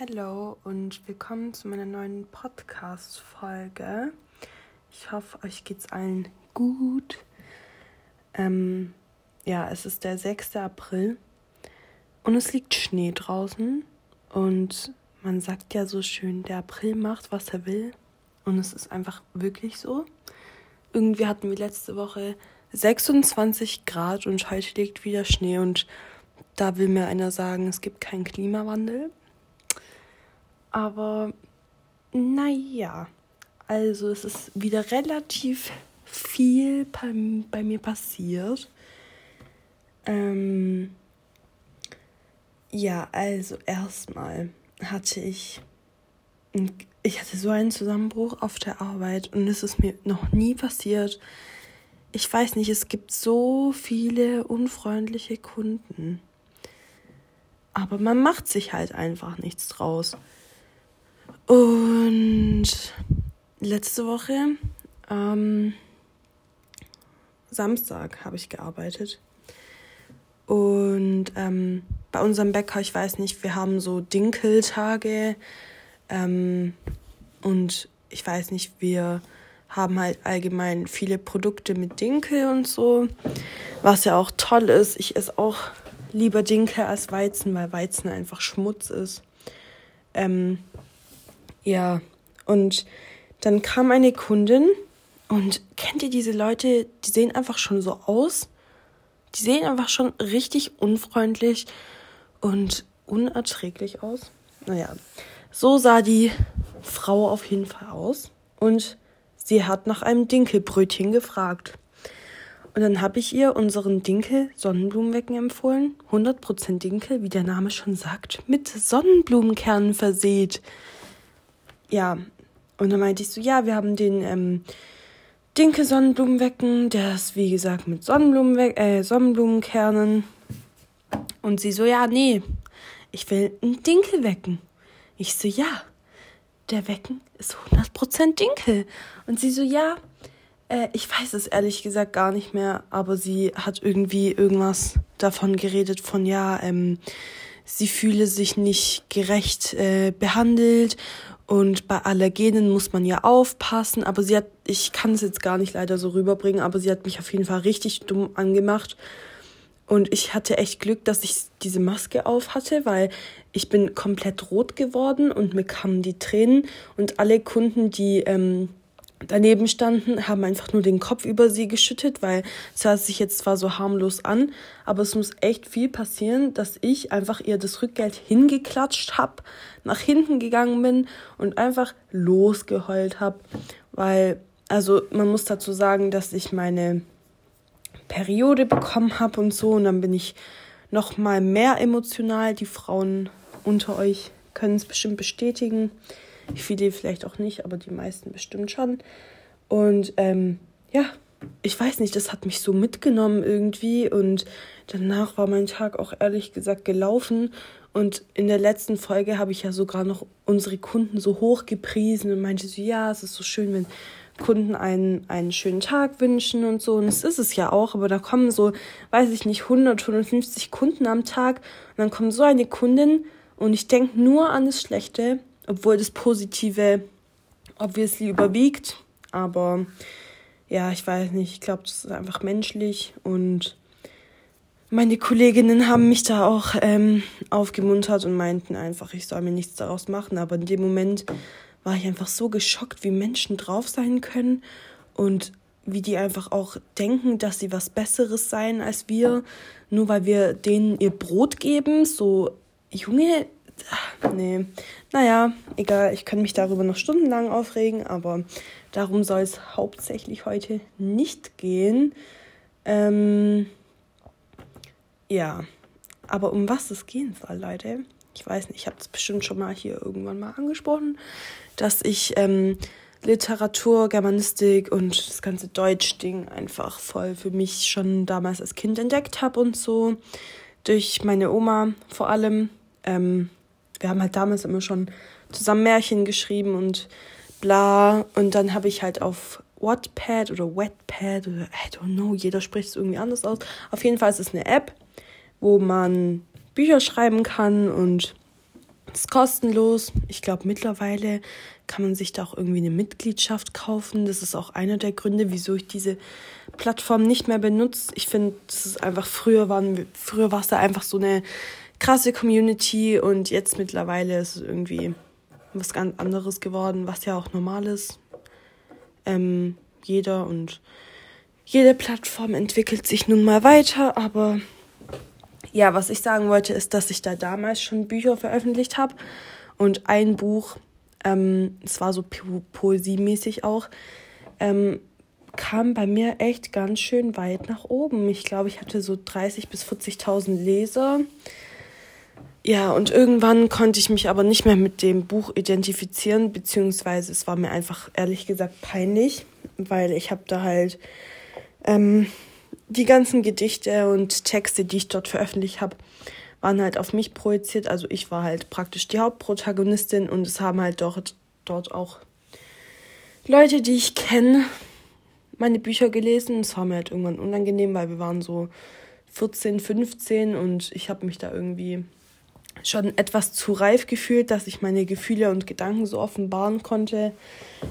Hallo und willkommen zu meiner neuen Podcast-Folge. Ich hoffe, euch geht's allen gut. Ähm, ja, es ist der 6. April und es liegt Schnee draußen. Und man sagt ja so schön, der April macht, was er will. Und es ist einfach wirklich so. Irgendwie hatten wir letzte Woche 26 Grad und heute liegt wieder Schnee. Und da will mir einer sagen, es gibt keinen Klimawandel. Aber naja, also es ist wieder relativ viel bei, bei mir passiert. Ähm, ja, also erstmal hatte ich, ich hatte so einen Zusammenbruch auf der Arbeit und es ist mir noch nie passiert. Ich weiß nicht, es gibt so viele unfreundliche Kunden. Aber man macht sich halt einfach nichts draus. Und letzte Woche, ähm, Samstag, habe ich gearbeitet. Und ähm, bei unserem Bäcker, ich weiß nicht, wir haben so Dinkeltage. Ähm, und ich weiß nicht, wir haben halt allgemein viele Produkte mit Dinkel und so. Was ja auch toll ist. Ich esse auch lieber Dinkel als Weizen, weil Weizen einfach Schmutz ist. Ähm, ja, und dann kam eine Kundin und kennt ihr diese Leute, die sehen einfach schon so aus? Die sehen einfach schon richtig unfreundlich und unerträglich aus. Naja, so sah die Frau auf jeden Fall aus. Und sie hat nach einem Dinkelbrötchen gefragt. Und dann habe ich ihr unseren Dinkel Sonnenblumenwecken empfohlen. 100% Dinkel, wie der Name schon sagt, mit Sonnenblumenkernen versät ja, und dann meinte ich so, ja, wir haben den ähm, Dinkel Sonnenblumenwecken, der ist wie gesagt mit Sonnenblumenwe äh, Sonnenblumenkernen. Und sie so, ja, nee, ich will einen Dinkel wecken. Ich so, ja, der Wecken ist 100% Dinkel. Und sie so, ja, äh, ich weiß es ehrlich gesagt gar nicht mehr, aber sie hat irgendwie irgendwas davon geredet von, ja, ähm, sie fühle sich nicht gerecht äh, behandelt. Und bei Allergenen muss man ja aufpassen, aber sie hat, ich kann es jetzt gar nicht leider so rüberbringen, aber sie hat mich auf jeden Fall richtig dumm angemacht. Und ich hatte echt Glück, dass ich diese Maske auf hatte, weil ich bin komplett rot geworden und mir kamen die Tränen. Und alle Kunden, die ähm, daneben standen, haben einfach nur den Kopf über sie geschüttet, weil es hört sich jetzt zwar so harmlos an, aber es muss echt viel passieren, dass ich einfach ihr das Rückgeld hingeklatscht habe, nach hinten gegangen bin und einfach losgeheult habe, weil also man muss dazu sagen, dass ich meine Periode bekommen habe und so und dann bin ich noch mal mehr emotional. Die Frauen unter euch können es bestimmt bestätigen. Viele vielleicht auch nicht, aber die meisten bestimmt schon. Und ähm, ja, ich weiß nicht, das hat mich so mitgenommen irgendwie. Und danach war mein Tag auch ehrlich gesagt gelaufen. Und in der letzten Folge habe ich ja sogar noch unsere Kunden so hoch gepriesen und meinte so, ja, es ist so schön, wenn Kunden einen, einen schönen Tag wünschen und so. Und es ist es ja auch, aber da kommen so, weiß ich nicht, 100, 150 Kunden am Tag. Und dann kommt so eine Kundin und ich denke nur an das Schlechte obwohl das Positive obviously überwiegt. Aber ja, ich weiß nicht, ich glaube, das ist einfach menschlich und meine Kolleginnen haben mich da auch ähm, aufgemuntert und meinten einfach, ich soll mir nichts daraus machen. Aber in dem Moment war ich einfach so geschockt, wie Menschen drauf sein können und wie die einfach auch denken, dass sie was Besseres seien als wir, nur weil wir denen ihr Brot geben. So, Junge, nee. Naja, egal, ich kann mich darüber noch stundenlang aufregen, aber darum soll es hauptsächlich heute nicht gehen. Ähm, ja, aber um was es gehen soll, Leute, ich weiß nicht, ich habe es bestimmt schon mal hier irgendwann mal angesprochen, dass ich ähm, Literatur, Germanistik und das ganze Deutsch-Ding einfach voll für mich schon damals als Kind entdeckt habe und so. Durch meine Oma vor allem. Ähm, wir haben halt damals immer schon zusammen Märchen geschrieben und bla. Und dann habe ich halt auf Wattpad oder Wetpad oder I don't know, jeder spricht es irgendwie anders aus. Auf jeden Fall ist es eine App, wo man Bücher schreiben kann und ist kostenlos. Ich glaube, mittlerweile kann man sich da auch irgendwie eine Mitgliedschaft kaufen. Das ist auch einer der Gründe, wieso ich diese Plattform nicht mehr benutze. Ich finde, das ist einfach früher waren früher war es da einfach so eine krasse Community und jetzt mittlerweile ist es irgendwie was ganz anderes geworden, was ja auch normal ist. Ähm, jeder und jede Plattform entwickelt sich nun mal weiter, aber ja, was ich sagen wollte, ist, dass ich da damals schon Bücher veröffentlicht habe und ein Buch, ähm, es war so po poesiemäßig auch, ähm, kam bei mir echt ganz schön weit nach oben. Ich glaube, ich hatte so 30.000 bis 40.000 Leser. Ja, und irgendwann konnte ich mich aber nicht mehr mit dem Buch identifizieren, beziehungsweise es war mir einfach ehrlich gesagt peinlich, weil ich habe da halt ähm, die ganzen Gedichte und Texte, die ich dort veröffentlicht habe, waren halt auf mich projiziert. Also ich war halt praktisch die Hauptprotagonistin und es haben halt dort, dort auch Leute, die ich kenne, meine Bücher gelesen. Es war mir halt irgendwann unangenehm, weil wir waren so 14, 15 und ich habe mich da irgendwie schon etwas zu reif gefühlt, dass ich meine Gefühle und Gedanken so offenbaren konnte.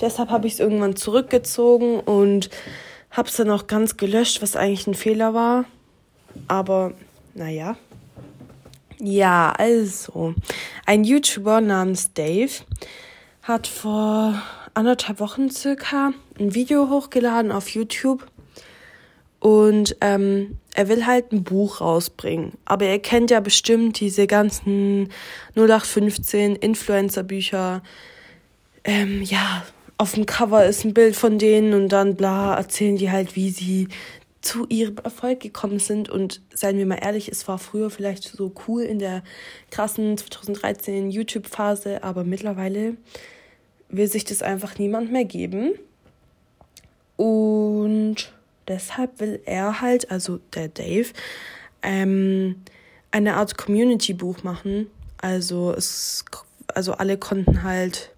Deshalb habe ich es irgendwann zurückgezogen und habe es dann auch ganz gelöscht, was eigentlich ein Fehler war. Aber naja. Ja, also, ein YouTuber namens Dave hat vor anderthalb Wochen circa ein Video hochgeladen auf YouTube und ähm, er will halt ein Buch rausbringen. Aber er kennt ja bestimmt diese ganzen 0815 Influencer-Bücher. Ähm, ja, auf dem Cover ist ein Bild von denen und dann bla, erzählen die halt, wie sie zu ihrem Erfolg gekommen sind. Und seien wir mal ehrlich, es war früher vielleicht so cool in der krassen 2013 YouTube-Phase, aber mittlerweile will sich das einfach niemand mehr geben. Und deshalb will er halt, also der Dave, ähm, eine Art Community-Buch machen. Also es, also alle konnten halt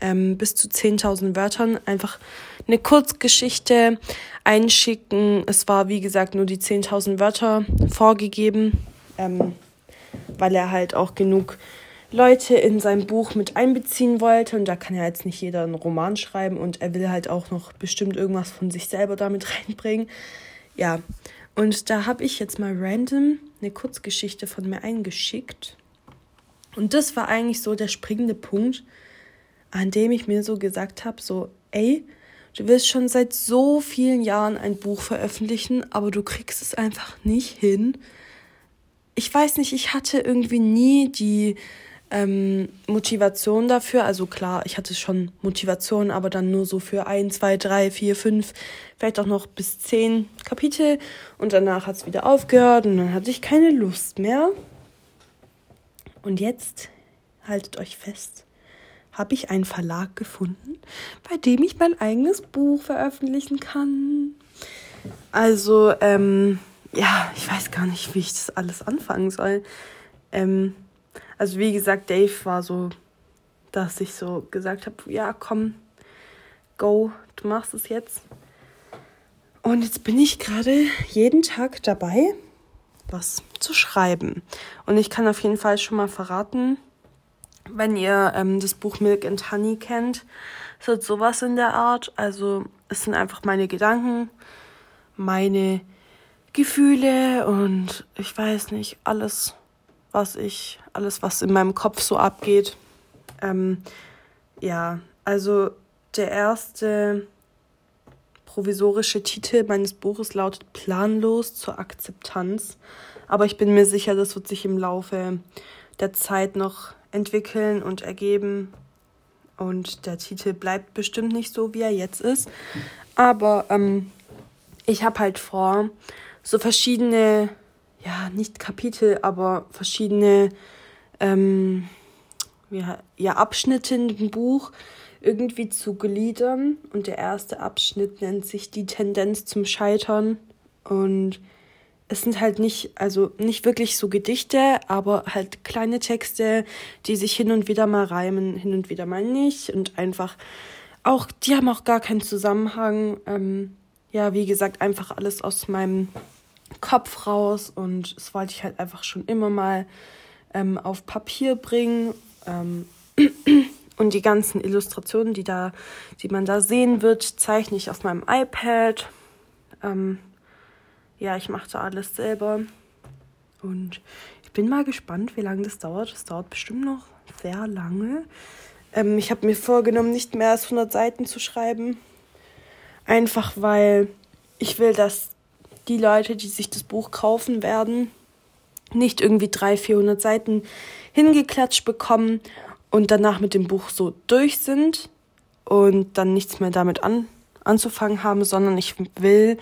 ähm, bis zu 10.000 Wörtern einfach eine Kurzgeschichte einschicken. Es war, wie gesagt, nur die 10.000 Wörter vorgegeben, ähm, weil er halt auch genug Leute in sein Buch mit einbeziehen wollte. Und da kann ja jetzt nicht jeder einen Roman schreiben und er will halt auch noch bestimmt irgendwas von sich selber damit reinbringen. Ja, und da habe ich jetzt mal random eine Kurzgeschichte von mir eingeschickt. Und das war eigentlich so der springende Punkt, an dem ich mir so gesagt habe, so, ey, du willst schon seit so vielen Jahren ein Buch veröffentlichen, aber du kriegst es einfach nicht hin. Ich weiß nicht, ich hatte irgendwie nie die ähm, Motivation dafür. Also klar, ich hatte schon Motivation, aber dann nur so für ein, zwei, drei, vier, fünf, vielleicht auch noch bis zehn Kapitel. Und danach hat es wieder aufgehört und dann hatte ich keine Lust mehr. Und jetzt haltet euch fest habe ich einen Verlag gefunden, bei dem ich mein eigenes Buch veröffentlichen kann. Also, ähm, ja, ich weiß gar nicht, wie ich das alles anfangen soll. Ähm, also, wie gesagt, Dave war so, dass ich so gesagt habe, ja, komm, go, du machst es jetzt. Und jetzt bin ich gerade jeden Tag dabei, was zu schreiben. Und ich kann auf jeden Fall schon mal verraten, wenn ihr ähm, das Buch Milk and Honey kennt, es wird sowas in der Art. Also es sind einfach meine Gedanken, meine Gefühle und ich weiß nicht, alles, was ich, alles, was in meinem Kopf so abgeht. Ähm, ja, also der erste provisorische Titel meines Buches lautet Planlos zur Akzeptanz. Aber ich bin mir sicher, das wird sich im Laufe der Zeit noch entwickeln und ergeben. Und der Titel bleibt bestimmt nicht so, wie er jetzt ist. Aber ähm, ich habe halt vor, so verschiedene, ja, nicht Kapitel, aber verschiedene ähm, ja, ja, Abschnitte dem Buch irgendwie zu gliedern. Und der erste Abschnitt nennt sich die Tendenz zum Scheitern. Und es sind halt nicht, also nicht wirklich so Gedichte, aber halt kleine Texte, die sich hin und wieder mal reimen, hin und wieder mal nicht und einfach auch, die haben auch gar keinen Zusammenhang. Ähm, ja, wie gesagt, einfach alles aus meinem Kopf raus und das wollte ich halt einfach schon immer mal ähm, auf Papier bringen Ähm, und die ganzen Illustrationen, die, da, die man da sehen wird, zeichne ich auf meinem iPad. Ähm, ja, ich mache da alles selber. Und ich bin mal gespannt, wie lange das dauert. Das dauert bestimmt noch sehr lange. Ähm, ich habe mir vorgenommen, nicht mehr als 100 Seiten zu schreiben. Einfach weil ich will, dass die Leute, die sich das Buch kaufen werden, nicht irgendwie 300, 400 Seiten hingeklatscht bekommen und danach mit dem Buch so durch sind und dann nichts mehr damit an, anzufangen haben, sondern ich will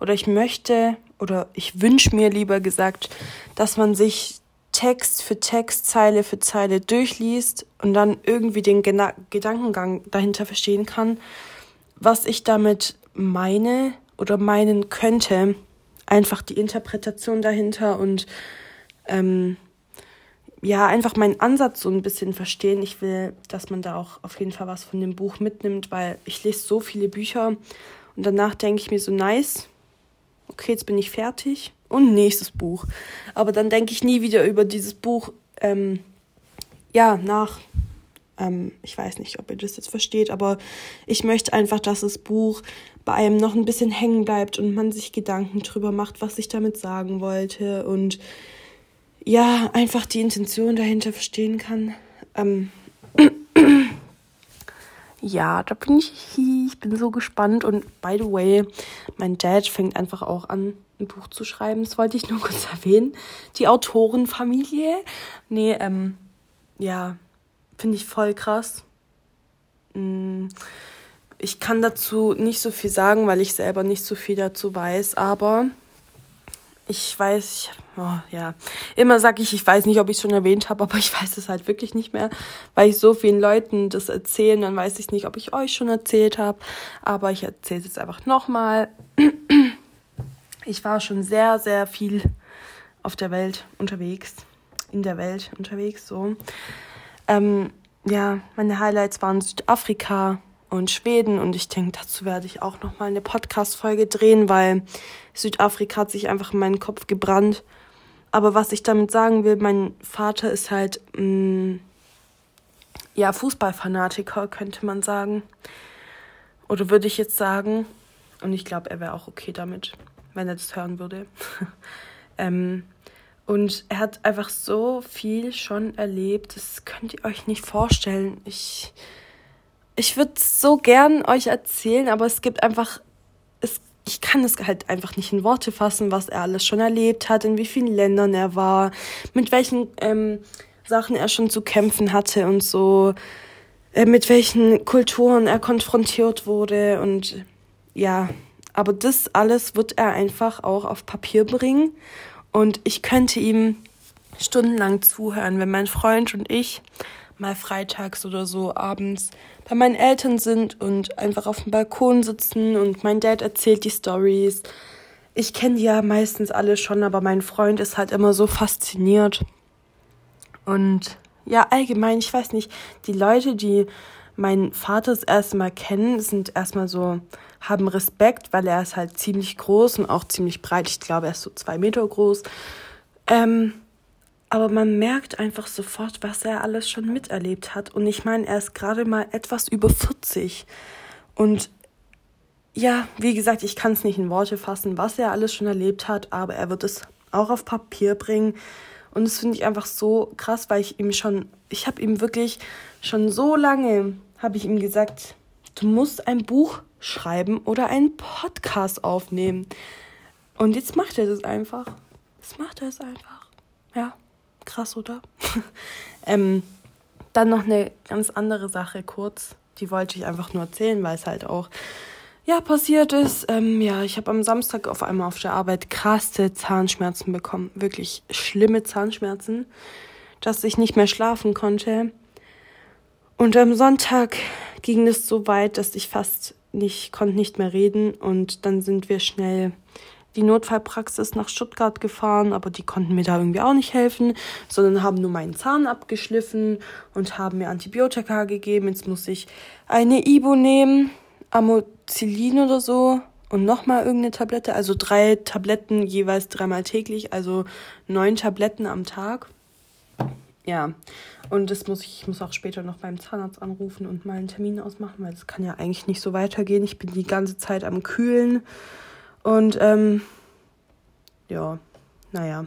oder ich möchte oder ich wünsche mir lieber gesagt, dass man sich Text für Text, Zeile für Zeile durchliest und dann irgendwie den Gena Gedankengang dahinter verstehen kann, was ich damit meine oder meinen könnte. Einfach die Interpretation dahinter und ähm, ja, einfach meinen Ansatz so ein bisschen verstehen. Ich will, dass man da auch auf jeden Fall was von dem Buch mitnimmt, weil ich lese so viele Bücher und danach denke ich mir so, nice, okay, jetzt bin ich fertig und nächstes Buch. Aber dann denke ich nie wieder über dieses Buch, ähm, ja, nach. Ähm, ich weiß nicht, ob ihr das jetzt versteht, aber ich möchte einfach, dass das Buch bei einem noch ein bisschen hängen bleibt und man sich Gedanken drüber macht, was ich damit sagen wollte und ja, einfach die Intention dahinter verstehen kann. Ähm, ja, da bin ich, ich bin so gespannt und by the way, mein Dad fängt einfach auch an, ein Buch zu schreiben. Das wollte ich nur kurz erwähnen. Die Autorenfamilie. Nee, ähm, ja, finde ich voll krass. Mm, ich kann dazu nicht so viel sagen, weil ich selber nicht so viel dazu weiß, aber ich weiß, oh, ja, immer sage ich, ich weiß nicht, ob ich es schon erwähnt habe, aber ich weiß es halt wirklich nicht mehr, weil ich so vielen Leuten das erzähle, dann weiß ich nicht, ob ich euch schon erzählt habe, aber ich erzähle es jetzt einfach nochmal. Ich war schon sehr, sehr viel auf der Welt unterwegs, in der Welt unterwegs, so. Ähm, ja, meine Highlights waren Südafrika, und Schweden. Und ich denke, dazu werde ich auch noch mal eine Podcast-Folge drehen, weil Südafrika hat sich einfach in meinen Kopf gebrannt. Aber was ich damit sagen will, mein Vater ist halt, mh, mm, ja, Fußballfanatiker, könnte man sagen. Oder würde ich jetzt sagen. Und ich glaube, er wäre auch okay damit, wenn er das hören würde. ähm, und er hat einfach so viel schon erlebt, das könnt ihr euch nicht vorstellen. Ich ich würde so gern euch erzählen, aber es gibt einfach, es, ich kann es halt einfach nicht in Worte fassen, was er alles schon erlebt hat, in wie vielen Ländern er war, mit welchen ähm, Sachen er schon zu kämpfen hatte und so, äh, mit welchen Kulturen er konfrontiert wurde und ja, aber das alles wird er einfach auch auf Papier bringen und ich könnte ihm stundenlang zuhören, wenn mein Freund und ich mal freitags oder so abends bei meinen Eltern sind und einfach auf dem Balkon sitzen und mein Dad erzählt die Stories. Ich kenne die ja meistens alle schon, aber mein Freund ist halt immer so fasziniert. Und ja, allgemein, ich weiß nicht, die Leute, die meinen Vater das erste Mal kennen, sind erstmal so, haben Respekt, weil er ist halt ziemlich groß und auch ziemlich breit. Ich glaube, er ist so zwei Meter groß. Ähm, aber man merkt einfach sofort, was er alles schon miterlebt hat. Und ich meine, er ist gerade mal etwas über 40. Und ja, wie gesagt, ich kann es nicht in Worte fassen, was er alles schon erlebt hat, aber er wird es auch auf Papier bringen. Und das finde ich einfach so krass, weil ich ihm schon, ich habe ihm wirklich schon so lange, habe ich ihm gesagt, du musst ein Buch schreiben oder einen Podcast aufnehmen. Und jetzt macht er das einfach. Jetzt macht er es einfach. Ja. Krass, oder? ähm, dann noch eine ganz andere Sache kurz. Die wollte ich einfach nur erzählen, weil es halt auch ja passiert ist. Ähm, ja, ich habe am Samstag auf einmal auf der Arbeit krasse Zahnschmerzen bekommen. Wirklich schlimme Zahnschmerzen, dass ich nicht mehr schlafen konnte. Und am Sonntag ging es so weit, dass ich fast nicht konnte nicht mehr reden und dann sind wir schnell die Notfallpraxis nach Stuttgart gefahren, aber die konnten mir da irgendwie auch nicht helfen, sondern haben nur meinen Zahn abgeschliffen und haben mir Antibiotika gegeben. Jetzt muss ich eine Ibo nehmen, Amoxicillin oder so und nochmal irgendeine Tablette, also drei Tabletten jeweils dreimal täglich, also neun Tabletten am Tag. ja, und das muss ich, ich muss auch später noch beim Zahnarzt anrufen und mal einen Termin ausmachen, weil das kann ja eigentlich nicht so weitergehen. Ich bin die ganze Zeit am Kühlen und ähm, ja, naja.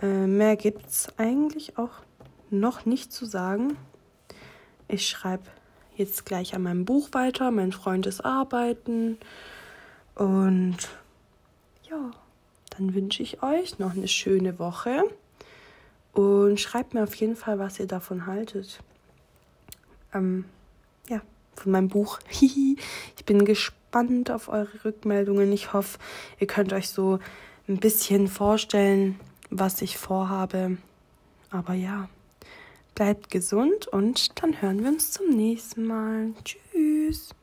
Äh, mehr gibt's eigentlich auch noch nicht zu sagen. Ich schreibe jetzt gleich an meinem Buch weiter. Mein Freund ist arbeiten. Und ja, dann wünsche ich euch noch eine schöne Woche. Und schreibt mir auf jeden Fall, was ihr davon haltet. Ähm, ja, von meinem Buch. ich bin gespannt auf eure Rückmeldungen. Ich hoffe, ihr könnt euch so ein bisschen vorstellen, was ich vorhabe. Aber ja, bleibt gesund und dann hören wir uns zum nächsten Mal. Tschüss.